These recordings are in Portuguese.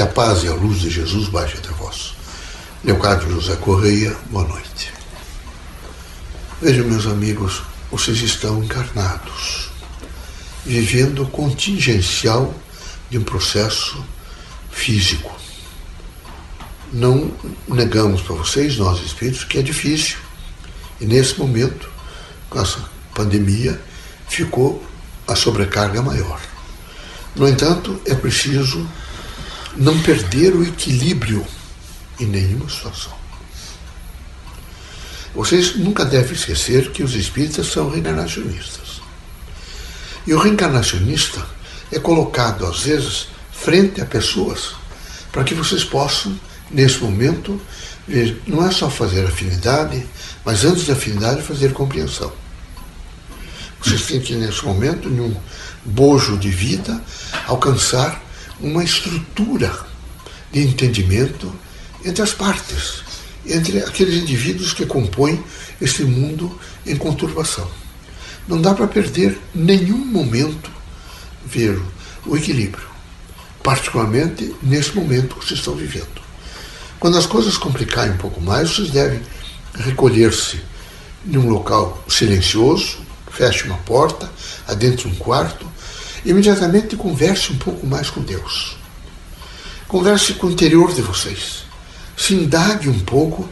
Que a paz e a luz de Jesus baixe até vós. Leocádio José Correia, boa noite. Vejam, meus amigos, vocês estão encarnados, vivendo contingencial de um processo físico. Não negamos para vocês, nós espíritos, que é difícil. E nesse momento, com essa pandemia, ficou a sobrecarga maior. No entanto, é preciso não perder o equilíbrio em nenhuma situação. Vocês nunca devem esquecer que os espíritas são reencarnacionistas. E o reencarnacionista é colocado, às vezes, frente a pessoas para que vocês possam, nesse momento, ver, não é só fazer afinidade, mas antes da afinidade, fazer compreensão. Vocês têm que, nesse momento, num bojo de vida, alcançar uma estrutura de entendimento entre as partes, entre aqueles indivíduos que compõem este mundo em conturbação. Não dá para perder nenhum momento ver o equilíbrio, particularmente nesse momento que vocês estão vivendo. Quando as coisas complicarem um pouco mais, vocês devem recolher-se em um local silencioso, feche uma porta, adentre um quarto, imediatamente converse um pouco mais com Deus. Converse com o interior de vocês. Se indague um pouco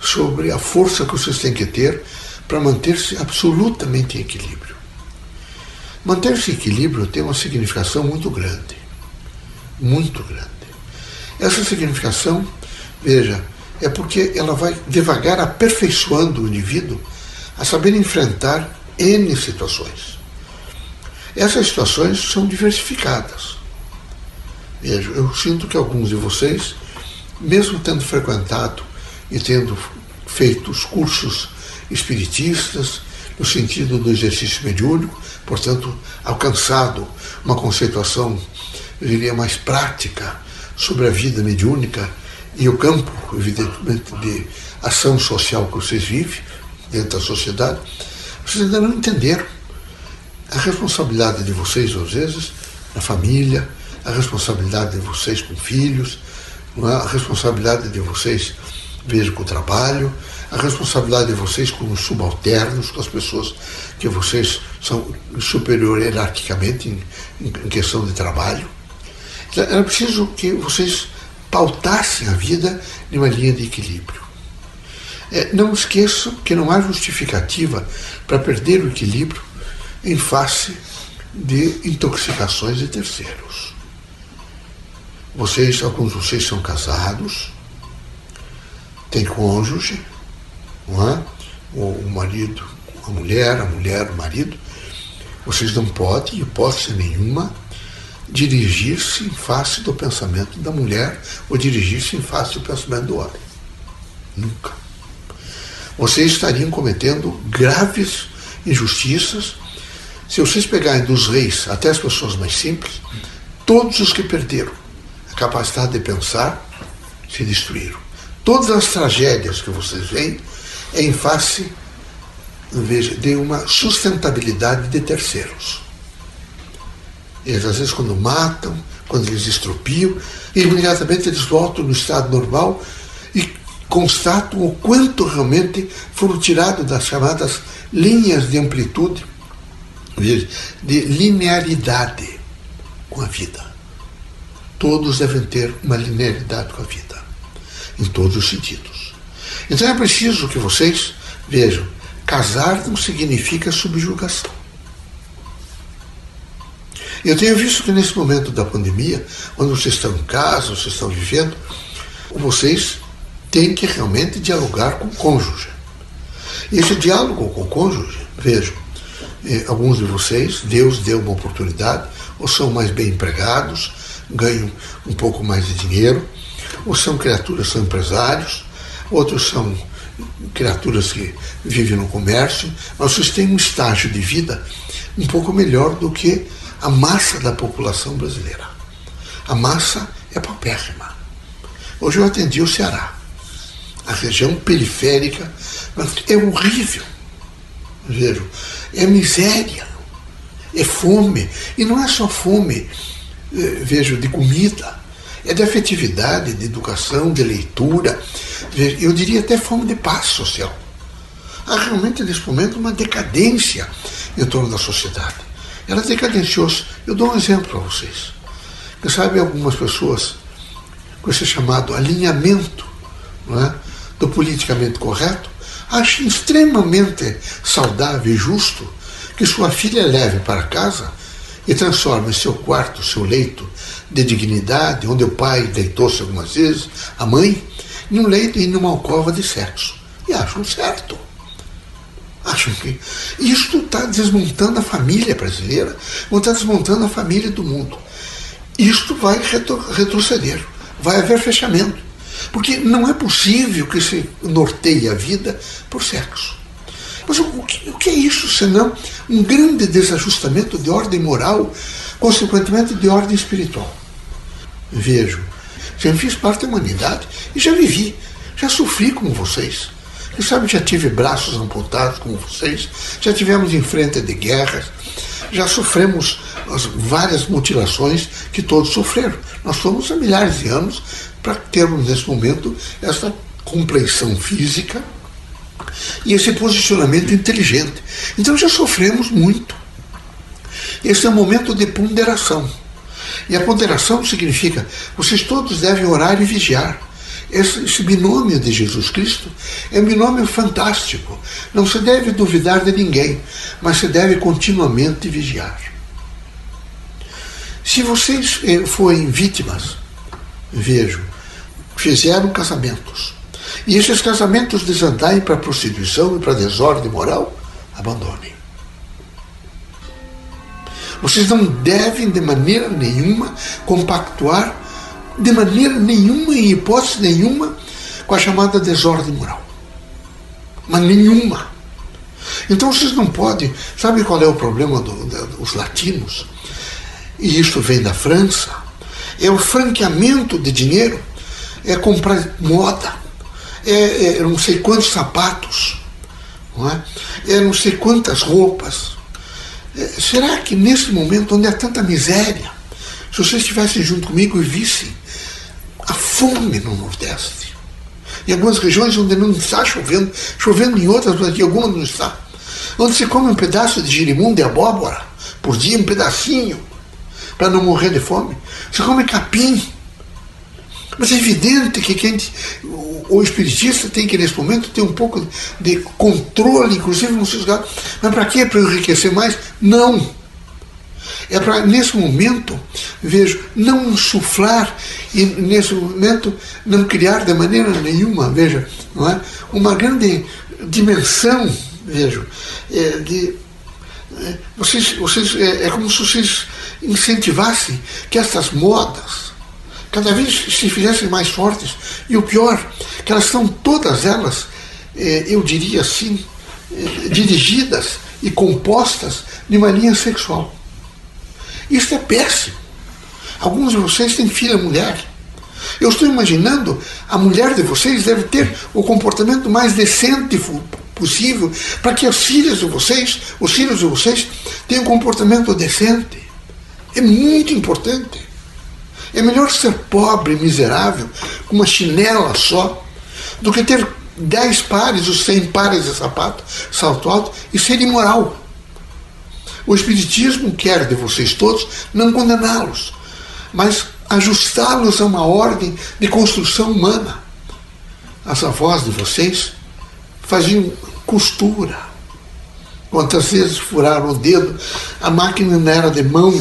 sobre a força que vocês têm que ter para manter-se absolutamente em equilíbrio. Manter-se em equilíbrio tem uma significação muito grande. Muito grande. Essa significação, veja, é porque ela vai devagar aperfeiçoando o indivíduo a saber enfrentar N situações. Essas situações são diversificadas. Veja, eu sinto que alguns de vocês, mesmo tendo frequentado e tendo feito os cursos espiritistas, no sentido do exercício mediúnico, portanto, alcançado uma conceituação, eu diria, mais prática sobre a vida mediúnica e o campo, evidentemente, de ação social que vocês vivem dentro da sociedade, vocês ainda não entenderam a responsabilidade de vocês, às vezes, na família, a responsabilidade de vocês com filhos, é? a responsabilidade de vocês, veja, com o trabalho, a responsabilidade de vocês com os subalternos, com as pessoas que vocês são superior hierarquicamente em, em questão de trabalho. Então, era preciso que vocês pautassem a vida em uma linha de equilíbrio. É, não esqueçam que não há justificativa para perder o equilíbrio em face de intoxicações de terceiros. Vocês, alguns de vocês são casados, têm cônjuge, não é? o marido, a mulher, a mulher, o marido. Vocês não podem, hipótese nenhuma, dirigir-se em face do pensamento da mulher ou dirigir-se em face do pensamento do homem. Nunca vocês estariam cometendo graves injustiças se vocês pegarem dos reis até as pessoas mais simples, todos os que perderam a capacidade de pensar se destruíram. Todas as tragédias que vocês veem é em face veja, de uma sustentabilidade de terceiros. Eles, às vezes, quando matam, quando eles estropiam, imediatamente eles voltam no estado normal e constatam o quanto realmente foram tirados das chamadas linhas de amplitude, de linearidade com a vida. Todos devem ter uma linearidade com a vida, em todos os sentidos. Então é preciso que vocês vejam: casar não significa subjugação. Eu tenho visto que nesse momento da pandemia, quando vocês estão em casa, vocês estão vivendo, vocês tem que realmente dialogar com o cônjuge. Esse diálogo com o cônjuge, vejam, alguns de vocês, Deus deu uma oportunidade, ou são mais bem empregados, ganham um pouco mais de dinheiro, ou são criaturas, são empresários, outros são criaturas que vivem no comércio, mas vocês têm um estágio de vida um pouco melhor do que a massa da população brasileira. A massa é paupérrima. Hoje eu atendi o Ceará a região periférica, mas é horrível. Vejo, é miséria, é fome. E não é só fome, eh, vejo, de comida, é de afetividade, de educação, de leitura, eu diria até fome de paz social. Há realmente nesse momento uma decadência em torno da sociedade. Ela decadenciou-se. Eu dou um exemplo para vocês. Quem sabe algumas pessoas, com esse chamado alinhamento é, do politicamente correto, acham extremamente saudável e justo que sua filha leve para casa e transforme seu quarto, seu leito de dignidade, onde o pai deitou-se algumas vezes, a mãe, em um leito e numa alcova de sexo. E acham certo. Acham que isto está desmontando a família brasileira, ou está desmontando a família do mundo. Isto vai retroceder, vai haver fechamento. Porque não é possível que se norteie a vida por sexo. Mas o que, o que é isso senão um grande desajustamento de ordem moral, consequentemente de ordem espiritual? Vejo, já fiz parte da humanidade e já vivi, já sofri como vocês. Quem sabe já tive braços amputados como vocês, já tivemos em frente de guerras, já sofremos as várias mutilações que todos sofreram. Nós somos há milhares de anos para termos nesse momento essa compreensão física e esse posicionamento inteligente. Então já sofremos muito. Esse é um momento de ponderação. E a ponderação significa vocês todos devem orar e vigiar. Esse, esse binômio de Jesus Cristo é um binômio fantástico. Não se deve duvidar de ninguém, mas se deve continuamente vigiar. Se vocês eh, forem vítimas, vejo, fizeram casamentos, e esses casamentos desandarem para prostituição e para desordem moral, abandonem. Vocês não devem, de maneira nenhuma, compactuar, de maneira nenhuma, em hipótese nenhuma, com a chamada desordem moral. Mas nenhuma. Então vocês não podem. Sabe qual é o problema do, dos latinos? E isso vem da França. É o franqueamento de dinheiro, é comprar moda, é, é não sei quantos sapatos, não é? é não sei quantas roupas. É, será que nesse momento, onde há tanta miséria, se vocês estivessem junto comigo e vissem a fome no Nordeste, em algumas regiões onde não está chovendo, chovendo em outras, mas em algumas não está, onde se come um pedaço de girimundo e abóbora por dia, um pedacinho, para não morrer de fome, se come capim. Mas é evidente que quem, o espiritista tem que, nesse momento, ter um pouco de controle, inclusive nos seus gastos. Mas para quê? Para enriquecer mais? Não. É para, nesse momento, vejo, não insuflar e, nesse momento, não criar de maneira nenhuma, veja, não é? uma grande dimensão, vejo, é, de. É, vocês, vocês, é, é como se vocês incentivassem que essas modas, cada vez se fizessem mais fortes. E o pior, que elas estão todas elas, eh, eu diria assim, eh, dirigidas e compostas de uma linha sexual. Isso é péssimo. Alguns de vocês têm filha mulher. Eu estou imaginando, a mulher de vocês deve ter o comportamento mais decente possível para que as filhas de vocês, os filhos de vocês, tenham um comportamento decente. É muito importante. É melhor ser pobre, miserável, com uma chinela só, do que ter dez pares ou cem pares de sapato, salto alto, e ser imoral. O Espiritismo quer de vocês todos não condená-los, mas ajustá-los a uma ordem de construção humana. As avós de vocês faziam costura. Quantas vezes furaram o dedo, a máquina não era de mão.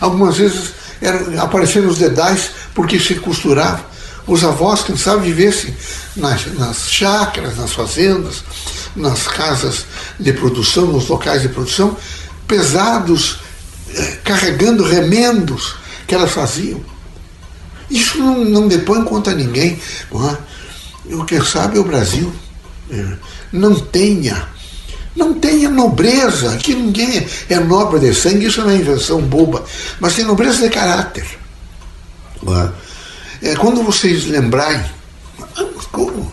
Algumas vezes era, apareceram os dedais porque se costurava. Os avós, quem sabe, vivessem nas, nas chácaras, nas fazendas, nas casas de produção, nos locais de produção, pesados, eh, carregando remendos que elas faziam. Isso não, não depõe contra ninguém. Não é? O que sabe é o Brasil. Eh, não tenha não tenha nobreza, que ninguém é nobre de sangue, isso não é invenção boba, mas tem nobreza de caráter. É, quando vocês lembrarem como,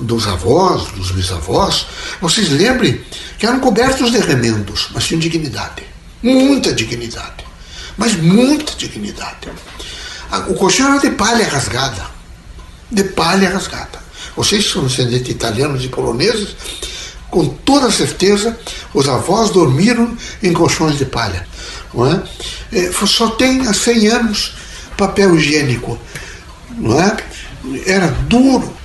dos avós, dos bisavós, vocês lembrem que eram cobertos de remendos, mas tinham dignidade. Muita dignidade. Mas muita dignidade. O colchão era de palha rasgada. De palha rasgada. Vocês são descendentes italianos e poloneses, com toda certeza, os avós dormiram em colchões de palha. Não é? é só tem há 100 anos papel higiênico. Não é? Era duro,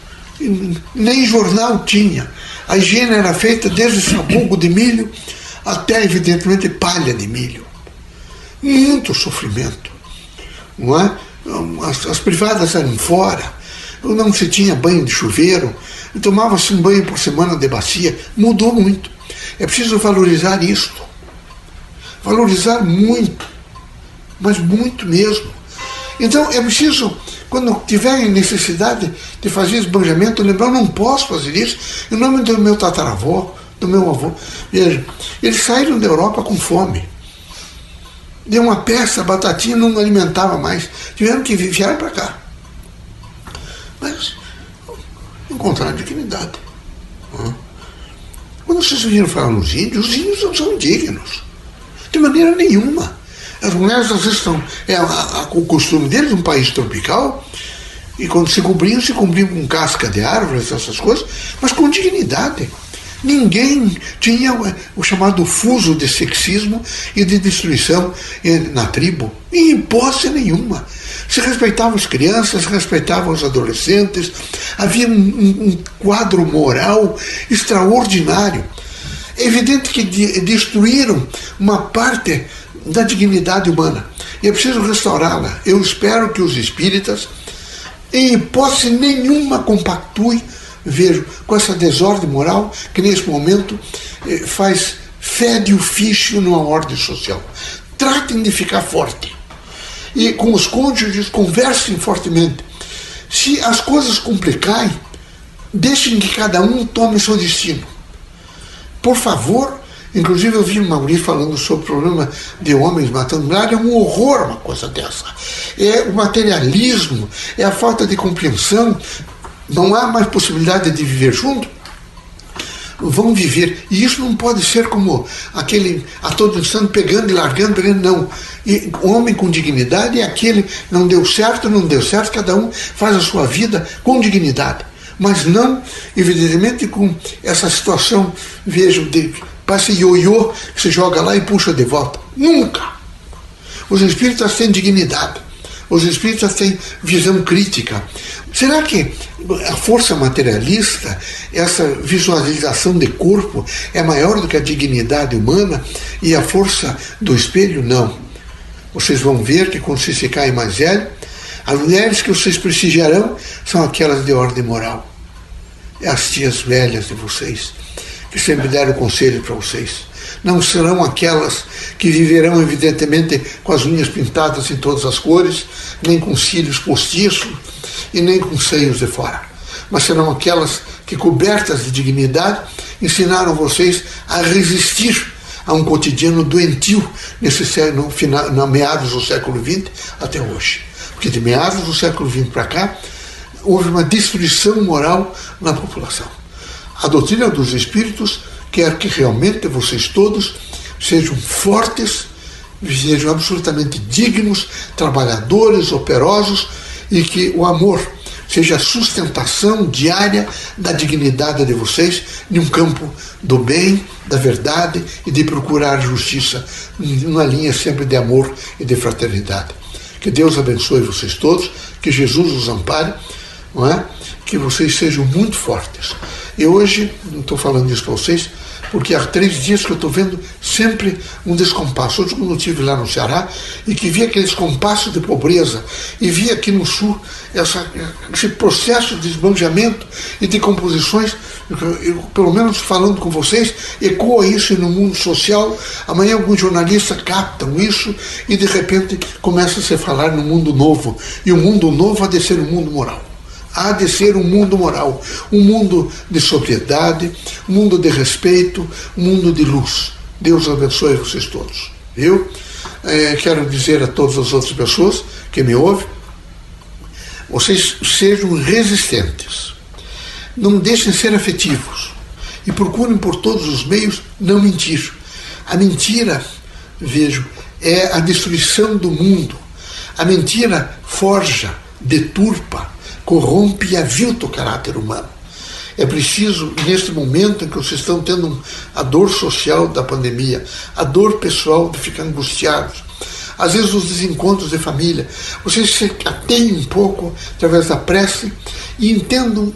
nem jornal tinha. A higiene era feita desde sabugo de milho até, evidentemente, palha de milho. Muito sofrimento. Não é? As, as privadas eram fora, não se tinha banho de chuveiro, tomava-se um banho por semana de bacia. Mudou muito. É preciso valorizar isto. Valorizar muito, mas muito mesmo. Então é preciso, quando tiverem necessidade de fazer esbanjamento, lembrar, eu não posso fazer isso em nome do meu tataravô, do meu avô. Veja, eles saíram da Europa com fome. Deu uma peça, batatinha não alimentava mais. Tiveram que vir para cá. Mas encontraram dignidade. Quando vocês viram falar nos índios, os índios não são indignos. De maneira nenhuma. As mulheres às vezes estão. É a, a, o costume deles, um país tropical, e quando se cobriam, se cobriam com casca de árvores, essas coisas, mas com dignidade. Ninguém tinha o chamado fuso de sexismo e de destruição na tribo, em hipótese nenhuma. Se respeitavam as crianças, respeitavam os adolescentes, havia um, um quadro moral extraordinário. É evidente que de, destruíram uma parte da dignidade humana. E é preciso restaurá-la. Eu espero que os espíritas, em hipótese nenhuma, compactuem, vejo, com essa desordem moral que nesse momento eh, faz fede o ficho numa ordem social. Tratem de ficar forte. E com os cônjuges conversem fortemente. Se as coisas complicarem, deixem que cada um tome seu destino. Por favor, Inclusive eu vi o Mauri falando sobre o problema de homens matando mulheres, é um horror uma coisa dessa. É o materialismo, é a falta de compreensão, não há mais possibilidade de viver junto. Vão viver. E isso não pode ser como aquele a todo instante pegando e largando, pegando, não. E homem com dignidade é aquele, não deu certo, não deu certo, cada um faz a sua vida com dignidade. Mas não, evidentemente, com essa situação, vejo, de Parece ioiô que se joga lá e puxa de volta. Nunca! Os espíritas têm dignidade. Os espíritas têm visão crítica. Será que a força materialista, essa visualização de corpo, é maior do que a dignidade humana e a força do espelho? Não. Vocês vão ver que quando vocês ficarem mais velhos, as mulheres que vocês prestigiarão são aquelas de ordem moral. É as tias velhas de vocês que sempre deram conselho para vocês. Não serão aquelas que viverão, evidentemente, com as unhas pintadas em todas as cores, nem com cílios postiços e nem com seios de fora. Mas serão aquelas que, cobertas de dignidade, ensinaram vocês a resistir a um cotidiano doentio nesse século, final, na meados do século XX até hoje. Porque de meados do século XX para cá, houve uma destruição moral na população. A doutrina dos Espíritos quer que realmente vocês todos sejam fortes, sejam absolutamente dignos, trabalhadores, operosos e que o amor seja a sustentação diária da dignidade de vocês em um campo do bem, da verdade e de procurar justiça, numa linha sempre de amor e de fraternidade. Que Deus abençoe vocês todos, que Jesus os ampare, não é? que vocês sejam muito fortes. E hoje, não estou falando isso para vocês, porque há três dias que eu estou vendo sempre um descompasso. Hoje, quando eu estive lá no Ceará e que vi aquele descompasso de pobreza e vi aqui no Sul essa, esse processo de esbanjamento e de composições, eu, pelo menos falando com vocês, ecoa isso no mundo social. Amanhã alguns jornalistas captam isso e de repente começa a se falar no mundo novo. E o mundo novo há de ser o mundo moral há de ser um mundo moral, um mundo de sobriedade, um mundo de respeito, um mundo de luz. Deus abençoe vocês todos. Eu é, quero dizer a todas as outras pessoas que me ouvem, vocês sejam resistentes, não deixem ser afetivos e procurem por todos os meios não mentir. A mentira, vejo, é a destruição do mundo. A mentira forja, deturpa, corrompe e avilta o caráter humano. É preciso, neste momento em que vocês estão tendo a dor social da pandemia, a dor pessoal de ficar angustiados, às vezes os desencontros de família, vocês se atenham um pouco através da prece e entendam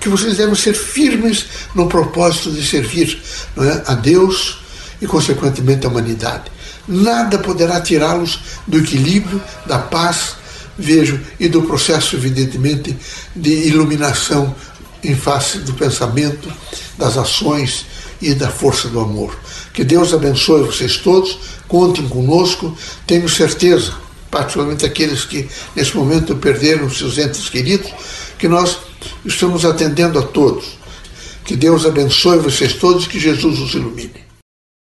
que vocês devem ser firmes no propósito de servir é, a Deus e, consequentemente, a humanidade. Nada poderá tirá-los do equilíbrio, da paz, vejo, e do processo, evidentemente, de iluminação em face do pensamento, das ações e da força do amor. Que Deus abençoe vocês todos, contem conosco, tenho certeza, particularmente aqueles que nesse momento perderam seus entes queridos, que nós estamos atendendo a todos. Que Deus abençoe vocês todos, que Jesus os ilumine.